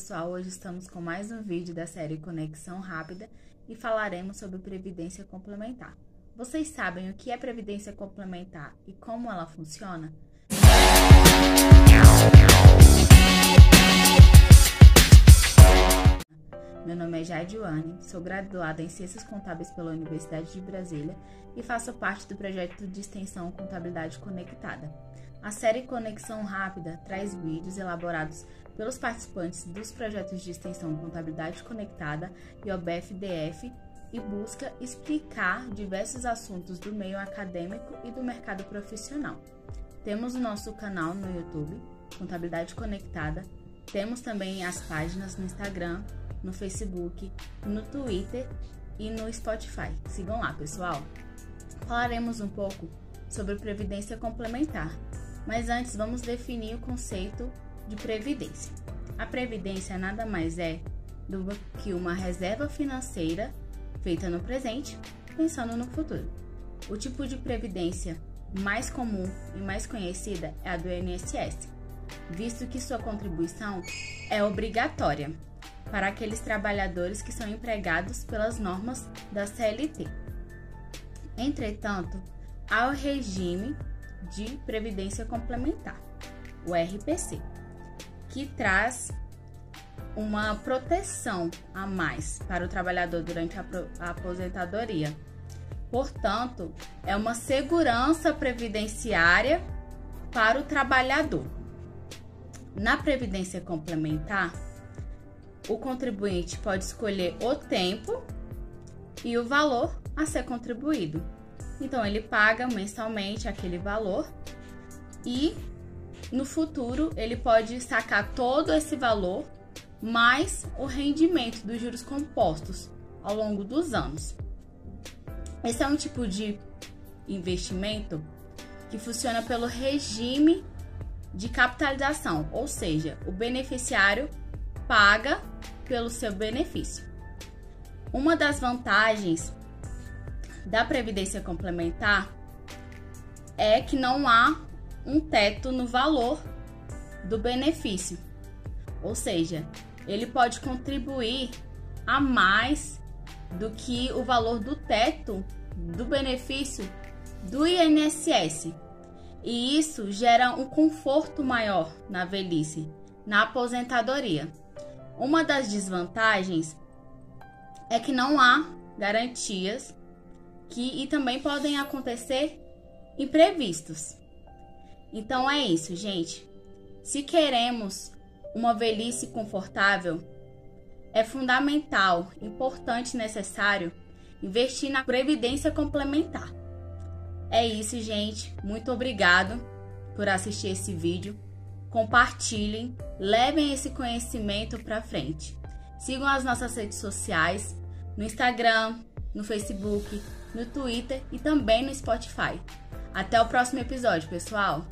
pessoal, hoje estamos com mais um vídeo da série Conexão Rápida e falaremos sobre previdência complementar. Vocês sabem o que é previdência complementar e como ela funciona? Meu nome é Jadiane, sou graduada em Ciências Contábeis pela Universidade de Brasília e faço parte do projeto de extensão Contabilidade Conectada. A série Conexão Rápida traz vídeos elaborados pelos participantes dos projetos de extensão Contabilidade Conectada e OBFDF e busca explicar diversos assuntos do meio acadêmico e do mercado profissional. Temos o nosso canal no YouTube, Contabilidade Conectada, temos também as páginas no Instagram, no Facebook, no Twitter e no Spotify. Sigam lá, pessoal! Falaremos um pouco sobre previdência complementar, mas antes vamos definir o conceito de previdência. A previdência nada mais é do que uma reserva financeira feita no presente, pensando no futuro. O tipo de previdência mais comum e mais conhecida é a do INSS, visto que sua contribuição é obrigatória para aqueles trabalhadores que são empregados pelas normas da CLT. Entretanto, há o regime de previdência complementar, o RPC, que traz uma proteção a mais para o trabalhador durante a, aposentadoria. Portanto, é uma segurança previdenciária para o trabalhador. Na previdência complementar, o contribuinte pode escolher o tempo e o valor a ser contribuído. Então, ele paga mensalmente aquele valor e no futuro ele pode sacar todo esse valor mais o rendimento dos juros compostos ao longo dos anos. Esse é um tipo de investimento que funciona pelo regime de capitalização, ou seja, o beneficiário paga pelo seu benefício. Uma das vantagens da previdência complementar é que não há um teto no valor do benefício. Ou seja, ele pode contribuir a mais do que o valor do teto do benefício do INSS. E isso gera um conforto maior na velhice, na aposentadoria. Uma das desvantagens é que não há garantias que e também podem acontecer imprevistos. Então é isso, gente. Se queremos uma velhice confortável, é fundamental, importante e necessário investir na previdência complementar. É isso, gente. Muito obrigado por assistir esse vídeo compartilhem, levem esse conhecimento para frente. Sigam as nossas redes sociais, no Instagram, no Facebook, no Twitter e também no Spotify. Até o próximo episódio, pessoal!